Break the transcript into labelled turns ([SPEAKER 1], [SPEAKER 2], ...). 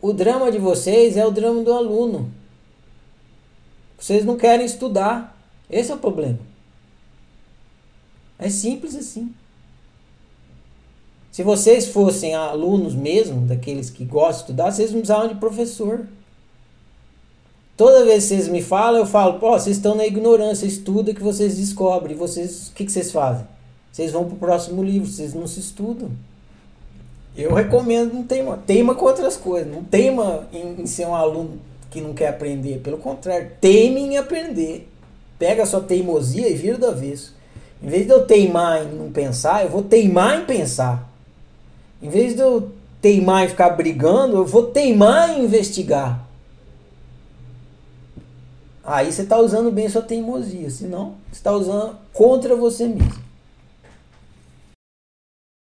[SPEAKER 1] O drama de vocês é o drama do aluno. Vocês não querem estudar. Esse é o problema. É simples assim. Se vocês fossem alunos mesmo, daqueles que gostam de estudar, vocês não precisavam de professor. Toda vez que vocês me falam, eu falo, pô, vocês estão na ignorância, estuda que vocês descobrem. Vocês, o que, que vocês fazem? Vocês vão para o próximo livro, vocês não se estudam. Eu recomendo não teima, teima com outras coisas, não teima em, em ser um aluno que não quer aprender, pelo contrário, teime em aprender. Pega a sua teimosia e vira do avesso. Em vez de eu teimar em não pensar, eu vou teimar em pensar. Em vez de eu teimar em ficar brigando, eu vou teimar em investigar. Aí você está usando bem sua teimosia, senão você está usando contra você mesmo.